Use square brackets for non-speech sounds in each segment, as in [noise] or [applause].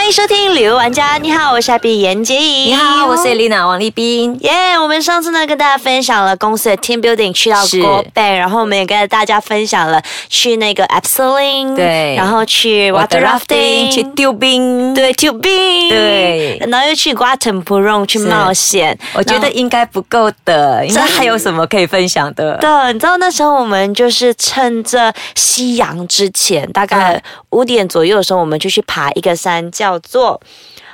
欢迎收听旅游玩家，你好，我是 Happy 严洁莹。你好，我是 Lina 王立斌。耶我们上次呢跟大家分享了公司的 team building 去到是国北，然后我们也跟大家分享了去那个 Abseiling，对然后去 water rafting，去丢冰。对 tubing，对然后又去瓜城普隆去冒险。我觉得应该不够的，应该还有什么可以分享的？对，你知道那时候我们就是趁着夕阳之前，大概五点左右的时候，我们就去爬一个山，叫做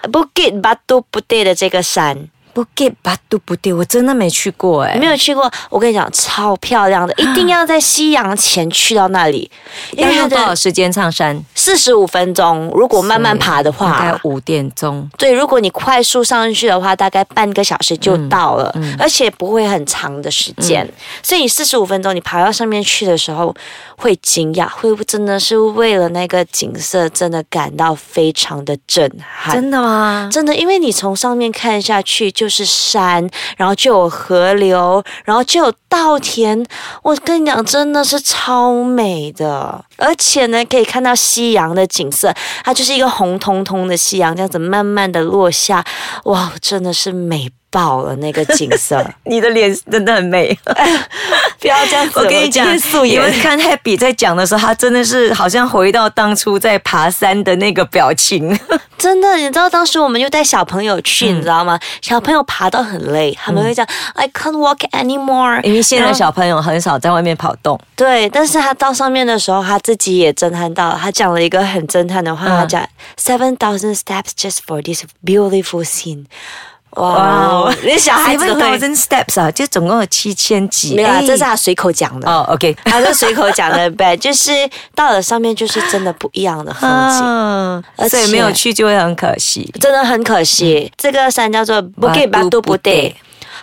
Bukit Batu Putih 的这个山。不给巴都不对，我真的没去过哎、你没有去过？我跟你讲，超漂亮的，一定要在夕阳前去到那里，因要用多少时间上山？四十五分钟，如果慢慢爬的大话概。五点钟。对，如果你快速上去的话，大概半个小时就到了，而且不会很长的时间。所以你四十五分钟，你爬到上面去的时候，会惊讶，会真的是为了那个景色，真的感到非常的震撼。真的吗？真的，因为你从上面看下去就就是山，然后就有河流，然后就有稻田。我跟你讲，真的是超美的，而且呢，可以看到夕阳的景色，它就是一个红彤彤的夕阳，这样子慢慢的落下，哇，真的是美爆了那个景色。[laughs] 你的脸真的很美。[laughs] 不要这样子，我跟你讲，今天素颜你们看 Happy 在讲的时候，他真的是好像回到当初在爬山的那个表情。[laughs] 真的，你知道当时我们就带小朋友去，你知道吗？小朋友爬到很累，他们会讲、I can't walk anymore，因为现在小朋友很少在外面跑动。对，但是他到上面的时候，他自己也震撼到了。他讲了一个很震撼的话，嗯他讲 seven thousand steps just for this beautiful scene。哇哦，那小孩子 Seven thousand steps 啊，就总共有七千几。没有啊，哎这是他随口讲的。哦，OK。[laughs] 他是随口讲的呗，就是到了上面就是真的不一样的风景。嗯而，且所以没有去就会很可惜。真的很可惜，这个山叫做 Bukit Batu Putih。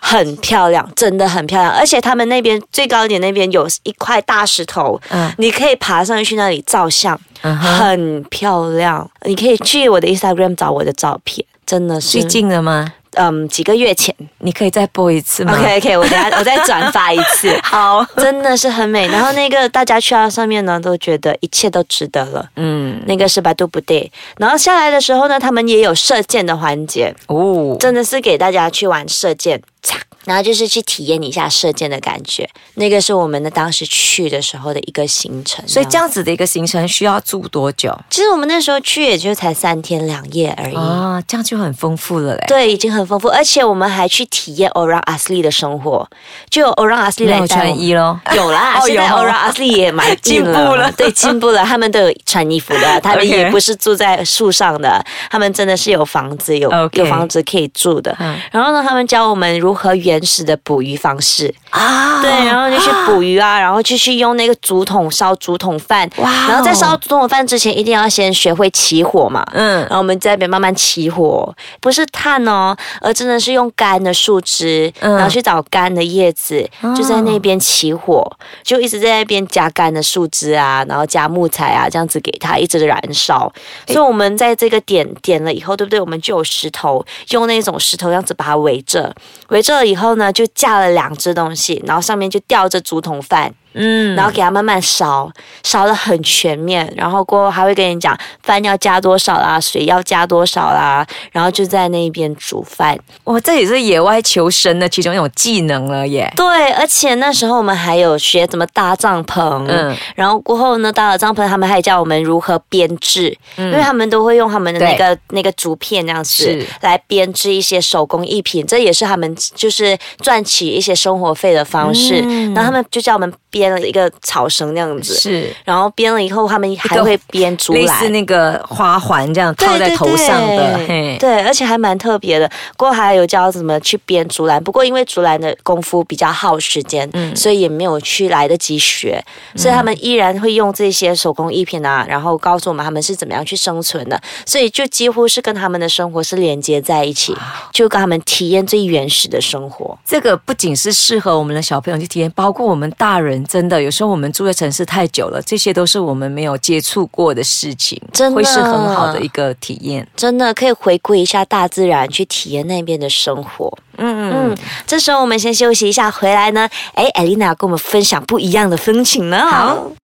很漂亮，真的很漂亮，而且他们那边最高点那边有一块大石头，嗯你可以爬上去那里照相，嗯很漂亮。你可以去我的 Instagram 找我的照片，真的是最，近的吗？嗯，几个月前。你可以再播一次吗 OK OK，我等下 [laughs] 我再转发一次。[laughs] 好。真的是很美，然后那个大家去到上面呢，都觉得一切都值得了。嗯，那个是百度不对，然后下来的时候呢，他们也有射箭的环节，哦，真的是给大家去玩射箭，嚓然后就是去体验一下射箭的感觉。那个是我们的当时去的时候的一个行程，所以这样子的一个行程需要住多久？其实我们那时候去也就才三天两夜而已。啊，这样就很丰富了嘞。对，已经很丰富，而且我们还去体验 Orang Asli 的生活，就有 Orang Asli 来穿衣咯。有啦，[laughs] 哦现在有 Orang Asli 也蛮进步了对，进步了。他们都有穿衣服的，[laughs] 他们也不是住在树上的，他们真的是有房子，有有房子可以住的。嗯然后呢，他们教我们如何原始的捕鱼方式，啊对，然后就去捕鱼啊，然后就去用那个竹筒烧竹筒饭，哇哦然后在烧竹筒饭之前，一定要先学会起火嘛。嗯然后我们在那边慢慢起火，不是炭哦，而真的是用干的树枝，嗯然后去找干的叶子，哦就在那边起火，就一直在那边加干的树枝啊，然后加木材啊，这样子给它一直燃烧。所以我们在这个点点了以后，对不对？我们就有石头，用那种石头这样子把它围着，围着了以后呢，就架了两只东西，然后上面就吊着竹筒饭。嗯然后给它慢慢烧，烧的很全面，然后过后还会跟你讲饭要加多少啦，水要加多少啦，然后就在那边煮饭。哇，这也是野外求生的其中一种技能了耶。对，而且那时候我们还有学怎么搭帐篷，嗯然后过后呢，搭了帐篷，他们还教我们如何编织，因为他们都会用他们的那个那个竹片那样子来编织一些手工艺品，这也是他们就是赚取一些生活费的方式。嗯然后他们就叫我们编了一个草绳那样子，是然后编了以后，他们还会编竹篮类似。那个花环这样套在头上的，对对嘿，对，而且还蛮特别的。过还有教怎么去编竹篮，不过因为竹篮的功夫比较耗时间，嗯所以也没有去来得及学。所以他们依然会用这些手工艺品啊，然后告诉我们他们是怎么样去生存的。所以就几乎是跟他们的生活是连接在一起，就跟他们体验最原始的生活。这个不仅是适合我们的小朋友去体验，包括我们大人真的，有时候我们住在城市太久了，这些都是我们没有接触过的事情，真的会是很好的一个体验。真的可以回顾一下大自然，去体验那边的生活。嗯嗯嗯，这时候我们先休息一下，回来呢，哎，艾琳娜要跟我们分享不一样的风情呢。好。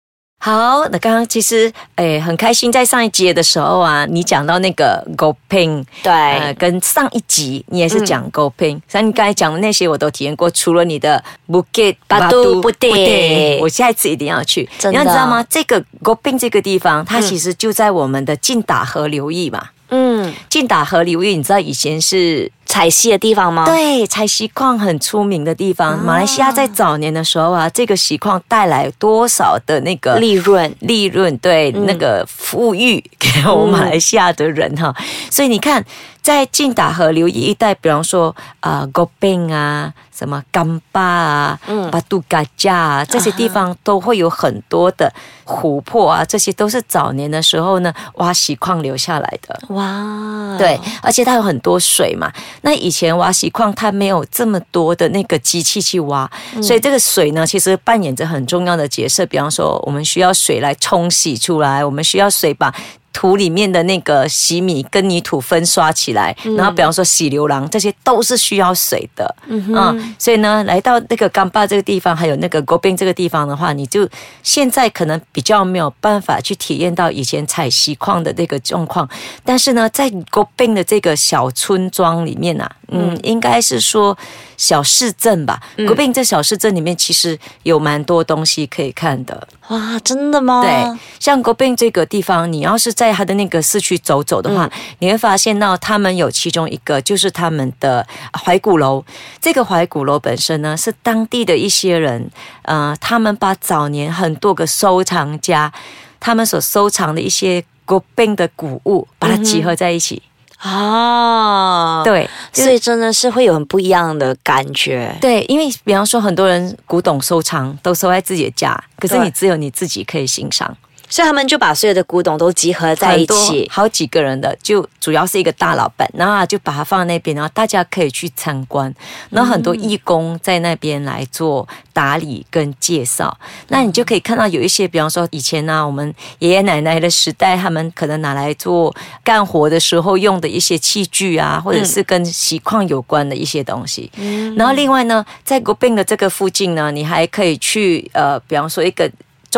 好，那刚刚其实诶很开心，在上一节的时候啊，你讲到那个 Go Ping，对，呃，跟上一集你也是讲 Go Ping，像你刚才讲的那些我都体验过，除了你的 Bukit 巴都布地我下一次一定要去。你要知道吗？这个 Go Ping 这个地方，它其实就在我们的晋打河流域嘛。嗯，晋打河流域，你知道以前是采锡的地方吗？，对，采锡矿很出名的地方。马来西亚在早年的时候啊，这个锡矿带来多少的那个利润，利润，对、嗯那个富裕给我们马来西亚的人哈。所以你看，在近打河流域一带，比方说啊、g o b i n g 啊，什么甘巴啊，嗯巴杜嘎加啊，这些地方都会有很多的湖泊啊，这些都是早年的时候呢挖锡矿留下来的。哇，对，而且它有很多水嘛。那以前挖锡矿它没有这么多的那个机器去挖，所以这个水呢，其实扮演着很重要的角色。比方说，我们需要水来冲洗出来，我们需要水把。土里面的那个洗米跟泥土分刷起来，然后比方说洗牛郎，这些都是需要水的，嗯所以呢，来到那个干巴这个地方，还有那个国宾这个地方的话，你就现在可能比较没有办法去体验到以前采锡矿的那个状况，但是呢，在国宾的这个小村庄里面啊，嗯，应该是说小市镇吧，国宾这小市镇里面其实有蛮多东西可以看的，哇，真的吗？对，像国宾这个地方，你要是在它的那个市区走走的话，你会发现到他们有其中一个就是他们的怀古楼。这个怀古楼本身呢，是当地的一些人，呃，他们把早年很多个收藏家他们所收藏的一些国宾的古物，把它集合在一起。啊，，对，所以真的是会有很不一样的感觉。对，因为比方说很多人古董收藏都收在自己的家，可是你只有你自己可以欣赏。所以他们就把所有的古董都集合在一起。好几个人的，就主要是一个大老板，然后就把它放在那边，然后大家可以去参观，然后很多义工在那边来做打理跟介绍，那你就可以看到有一些，比方说以前呢、我们爷爷奶奶的时代，他们可能拿来做干活的时候用的一些器具啊，或者是跟锡矿有关的一些东西。然后另外呢，在国宾的这个附近呢，你还可以去呃，比方说一个。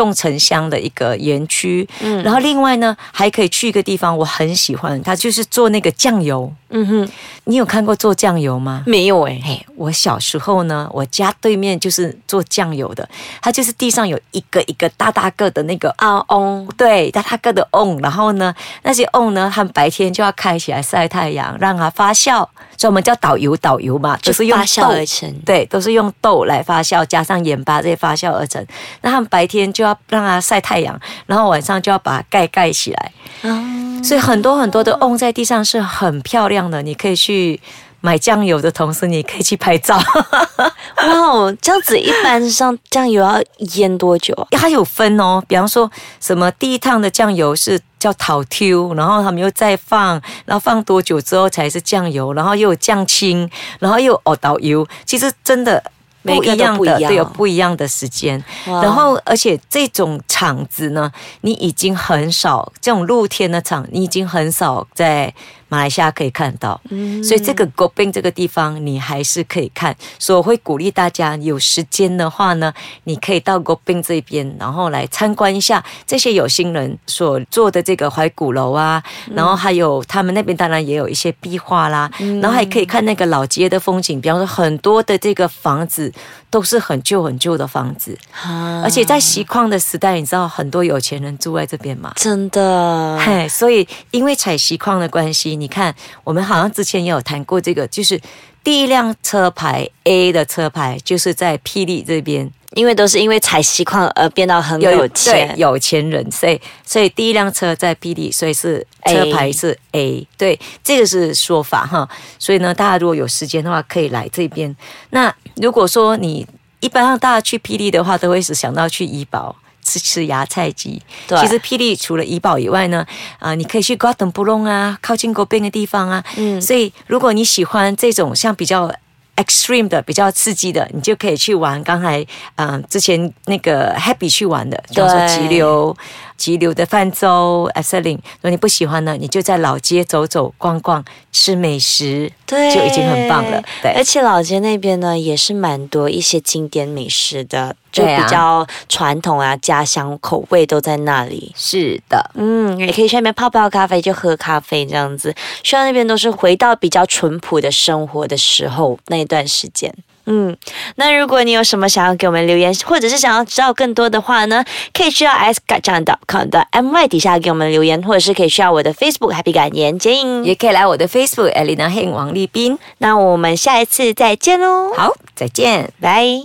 种沉香的一个园区，嗯。然后另外呢，还可以去一个地方，我很喜欢，它就是做那个酱油。嗯哼，你有看过做酱油吗？没有哎、嘿，我小时候呢，我家对面就是做酱油的，它就是地上有一个一个大大个的那个啊哦，对，大大个的瓮，然后呢，那些瓮呢，它们白天就要开起来晒太阳，让它发酵，所以我们叫导游，导游嘛，就就是用发酵豆而成。对，都是用豆来发酵，加上盐巴这些发酵而成。那他们白天就要让它晒太阳，然后晚上就要把它盖盖起来。嗯，所以很多很多的瓮在地上是很漂亮的，你可以去买酱油的同时，你可以去拍照。[laughs] 哇哦，这样子一般上酱油要腌多久啊？它有分哦，比方说什么第一趟的酱油是叫桃 Q，然后他们又再放，然后放多久之后才是酱油，然后又有酱青，然后又有藕导油，其实真的。不一样的，不一样对，有不一样的时间。然后，而且这种场子呢，你已经很少这种露天的场，你已经很少在马来西亚可以看到。嗯所以这个 i n 这个地方，你还是可以看。所以我会鼓励大家，有时间的话呢，你可以到 i n 这边，然后来参观一下这些有心人所做的这个怀古楼啊，然后还有他们那边当然也有一些壁画啦，然后还可以看那个老街的风景，比方说很多的这个房子都是很旧很旧的房子，啊而且在锡矿的时代，你知道很多有钱人住在这边嘛？真的，嘿，所以因为采锡矿的关系，你看我们好像之前也有谈过这个，就是第一辆车牌 A 的车牌就是在霹雳这边因为都是因为采锡矿而变到很有钱对，有钱人，所以所以第一辆车在霹雳，所以是车牌是 A，对，这个是说法哈。所以呢，大家如果有时间的话，可以来这边。那如果说你一般让大家去霹雳的话，都会是想到去怡保。吃吃芽菜鸡，对。其实霹雳除了怡保以外呢，啊、你可以去瓜等布隆啊，靠近国边的地方啊，嗯。所以如果你喜欢这种像比较 extreme 的、比较刺激的，你就可以去玩。刚才嗯、呃之前那个 Happy 去玩的，比方说急流、急流的泛舟、l i n 如果你不喜欢呢，你就在老街走走逛逛，吃美食，对，就已经很棒了。而，且老街那边呢，也是蛮多一些经典美食的，就比较传统啊，家乡口味都在那里。是的，嗯，也可以去那边泡泡咖啡，就喝咖啡这样子。希望那边都是回到比较淳朴的生活的时候那一段时间。嗯，那如果你有什么想要给我们留言，或者是想要知道更多的话呢，可以去到 s g a h a n c o m 的 my 底下给我们留言，或者是可以去到我的 Facebook Happy 感言剪影。也可以来我的 Facebook Elena Heng 王立斌。那我们下一次再见喽，好，再见。拜。